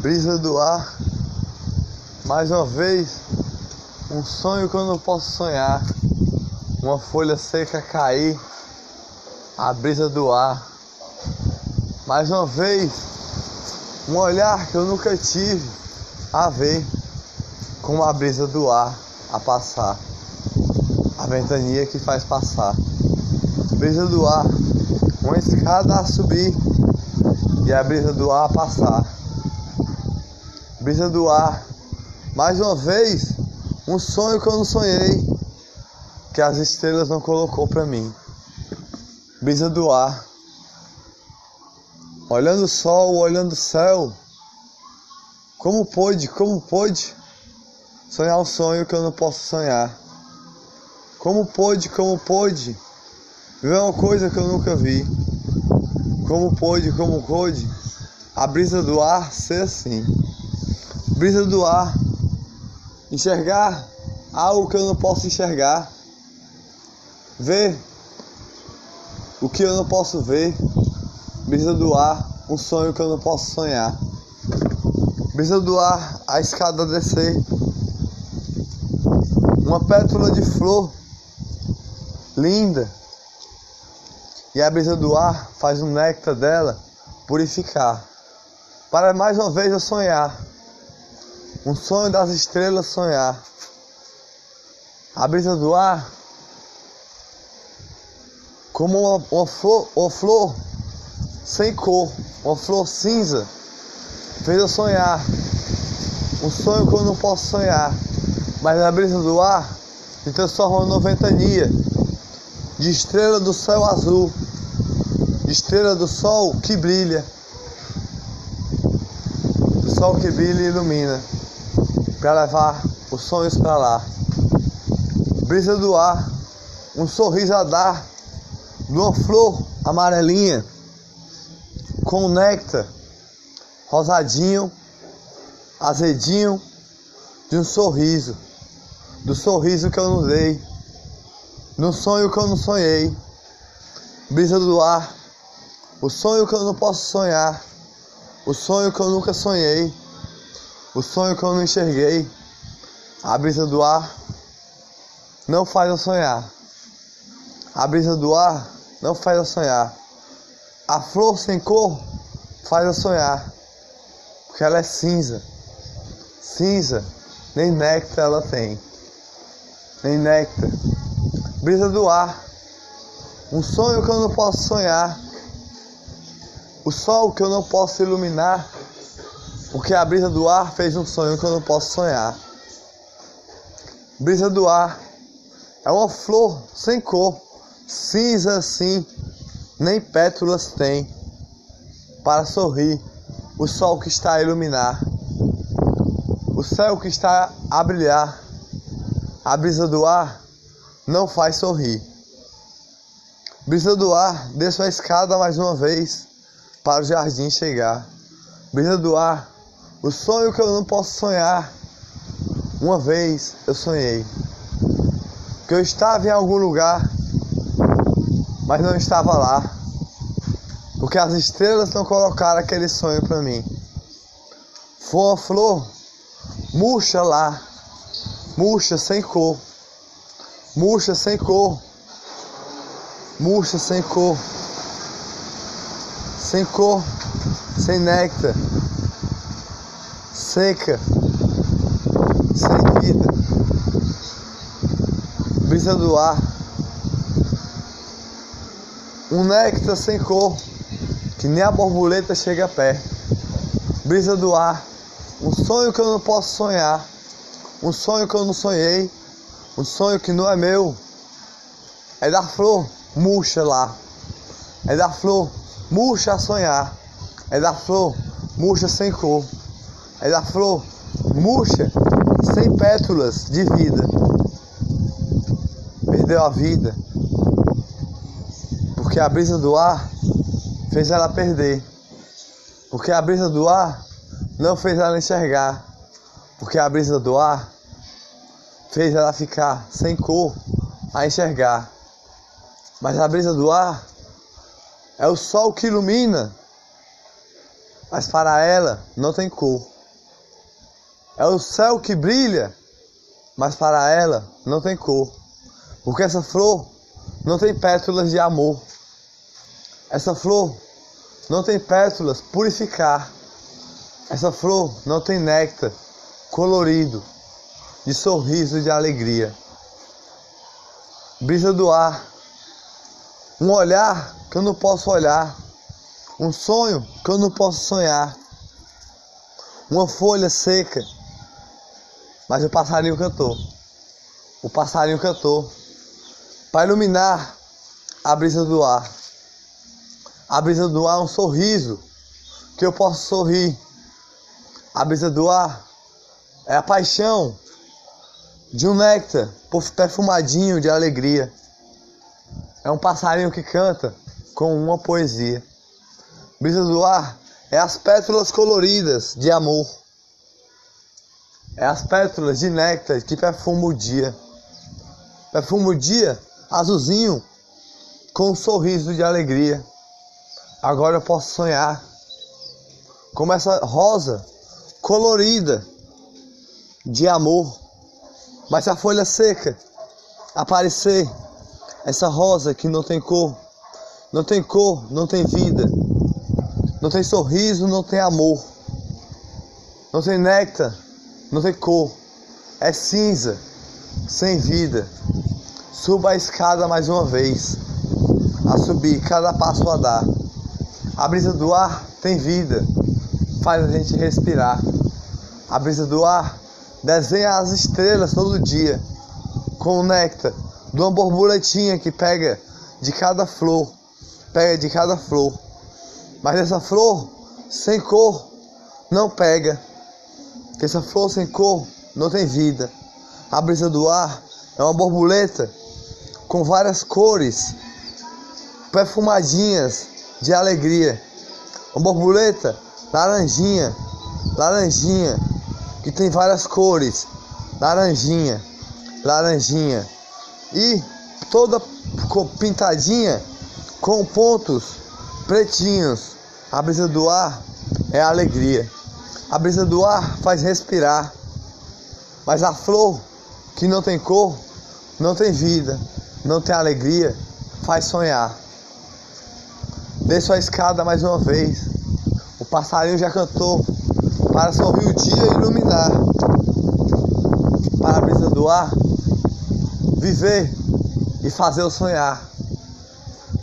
brisa do ar. Mais uma vez, um sonho que eu não posso sonhar. Uma folha seca cair, a brisa do ar. Mais uma vez, um olhar que eu nunca tive a ver com a brisa do ar a passar. A ventania que faz passar. Brisa do ar, uma escada a subir e a brisa do ar a passar. Brisa do ar, mais uma vez, um sonho que eu não sonhei, que as estrelas não colocou para mim. Brisa do ar, olhando o sol, olhando o céu. Como pôde, como pôde sonhar um sonho que eu não posso sonhar? Como pôde, como pôde ver uma coisa que eu nunca vi? Como pôde, como pôde a brisa do ar ser assim? Brisa do ar, enxergar algo que eu não posso enxergar, ver o que eu não posso ver, brisa do ar, um sonho que eu não posso sonhar, brisa do ar, a escada descer, uma pétala de flor linda, e a brisa do ar faz o néctar dela purificar, para mais uma vez eu sonhar um sonho das estrelas sonhar. A brisa do ar, como uma, uma, flor, uma flor sem cor, uma flor cinza, fez eu sonhar. Um sonho que eu não posso sonhar, mas a brisa do ar se transforma numa ventania de estrela do céu azul, de estrela do sol que brilha, do sol que brilha e ilumina para levar os sonhos para lá. Brisa do ar, um sorriso a dar de uma flor amarelinha com néctar rosadinho, azedinho de um sorriso, do sorriso que eu não dei, no sonho que eu não sonhei. Brisa do ar, o sonho que eu não posso sonhar, o sonho que eu nunca sonhei. O sonho que eu não enxerguei, a brisa do ar, não faz eu sonhar. A brisa do ar não faz eu sonhar. A flor sem cor faz eu sonhar. Porque ela é cinza. Cinza, nem néctar ela tem. Nem néctar. Brisa do ar. Um sonho que eu não posso sonhar. O sol que eu não posso iluminar porque a brisa do ar fez um sonho que eu não posso sonhar. Brisa do ar é uma flor sem cor, cinza assim, nem pétalas tem, para sorrir o sol que está a iluminar, o céu que está a brilhar. A brisa do ar não faz sorrir. Brisa do ar, desço a escada mais uma vez para o jardim chegar. Brisa do ar, o sonho que eu não posso sonhar. Uma vez eu sonhei que eu estava em algum lugar, mas não estava lá. Porque as estrelas não colocaram aquele sonho para mim. Foi uma flor murcha lá, murcha sem cor, murcha sem cor, murcha sem cor, sem cor, sem néctar seca, sem vida, brisa do ar, um néctar sem cor, que nem a borboleta chega perto, brisa do ar, um sonho que eu não posso sonhar, um sonho que eu não sonhei, um sonho que não é meu, é da flor murcha lá, é da flor murcha a sonhar, é da flor murcha sem cor é da flor murcha, sem pétalas de vida. Perdeu a vida. Porque a brisa do ar fez ela perder. Porque a brisa do ar não fez ela enxergar. Porque a brisa do ar fez ela ficar sem cor a enxergar. Mas a brisa do ar é o sol que ilumina mas para ela não tem cor. É o céu que brilha, mas para ela não tem cor. Porque essa flor não tem pétalas de amor. Essa flor não tem pétalas purificar. Essa flor não tem néctar colorido, de sorriso de alegria. Brisa do ar, um olhar que eu não posso olhar, um sonho que eu não posso sonhar, uma folha seca, mas o passarinho cantou. O passarinho cantou para iluminar a brisa do ar. A brisa do ar é um sorriso que eu posso sorrir. A brisa do ar é a paixão de um néctar perfumadinho de alegria. É um passarinho que canta com uma poesia. Brisa do ar é as pétalas coloridas de amor. É as pétalas de néctar que perfumam o dia. Perfuma o dia azulzinho com um sorriso de alegria. Agora eu posso sonhar como essa rosa colorida de amor. Mas a folha seca aparecer, essa rosa que não tem cor, não tem cor, não tem vida, não tem sorriso, não tem amor, não tem néctar, não tem cor, é cinza, sem vida. Suba a escada mais uma vez, a subir cada passo a dar. A brisa do ar tem vida, faz a gente respirar. A brisa do ar desenha as estrelas todo dia, néctar de uma borboletinha que pega de cada flor, pega de cada flor. Mas essa flor sem cor não pega. Essa flor sem cor não tem vida. A brisa do ar é uma borboleta com várias cores, perfumadinhas de alegria. Uma borboleta laranjinha, laranjinha, que tem várias cores, laranjinha, laranjinha e toda pintadinha com pontos pretinhos. A brisa do ar é alegria. A brisa do ar faz respirar. Mas a flor que não tem cor, não tem vida, não tem alegria, faz sonhar. Desço a escada mais uma vez. O passarinho já cantou para sorrir o dia e iluminar. Para a brisa do ar, viver e fazer o sonhar.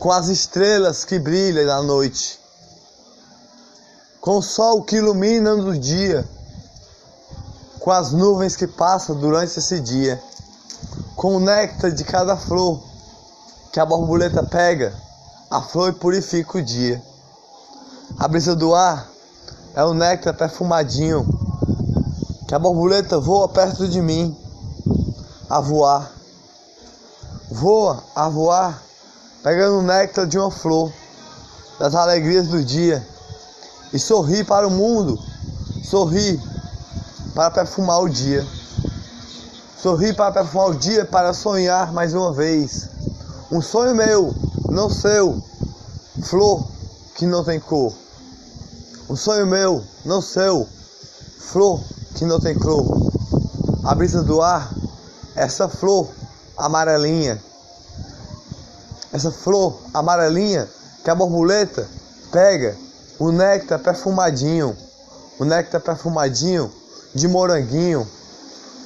Com as estrelas que brilham na noite. Com o sol que ilumina no dia. Com as nuvens que passam durante esse dia. Com o néctar de cada flor que a borboleta pega, a flor purifica o dia. A brisa do ar é o néctar perfumadinho que a borboleta voa perto de mim a voar. Voa a voar, pegando o néctar de uma flor, das alegrias do dia, e sorri para o mundo, sorri para perfumar o dia. Sorri para perfumar o dia, para sonhar mais uma vez. Um sonho meu, não seu, flor que não tem cor. Um sonho meu, não seu, flor que não tem cor. A brisa do ar, essa flor amarelinha, essa flor amarelinha que a borboleta pega o néctar perfumadinho, o néctar perfumadinho de moranguinho,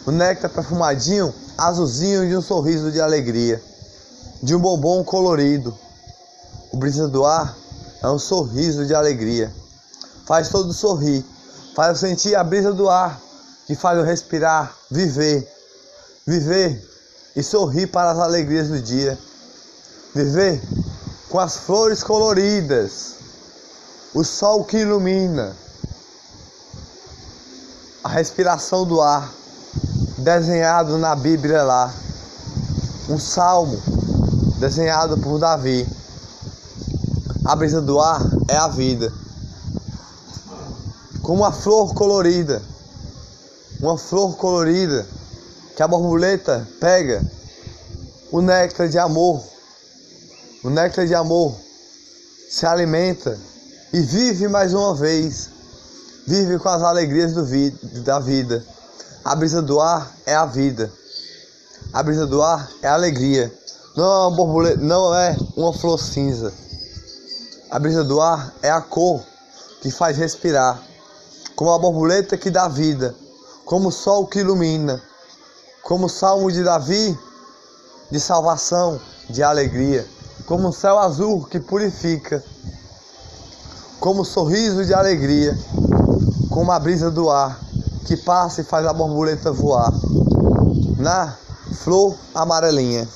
o néctar perfumadinho azulzinho de um sorriso de alegria, de um bombom colorido. O brisa do ar é um sorriso de alegria. Faz todo sorrir, faz eu sentir a brisa do ar, que faz eu respirar, viver, viver e sorrir para as alegrias do dia, viver com as flores coloridas, o sol que ilumina, a respiração do ar, desenhado na Bíblia lá, um salmo desenhado por Davi. A brisa do ar é a vida como uma flor colorida. Uma flor colorida que a borboleta pega o néctar de amor. O néctar de amor se alimenta e vive mais uma vez. Vive com as alegrias vi da vida. A brisa do ar é a vida. A brisa do ar é a alegria. Não é uma borboleta, não é uma flor cinza. A brisa do ar é a cor que faz respirar, como a borboleta que dá vida, como o sol que ilumina, como o salmo de Davi de salvação, de alegria, como o céu azul que purifica, como sorriso de alegria, como a brisa do ar que passa e faz a borboleta voar na flor amarelinha.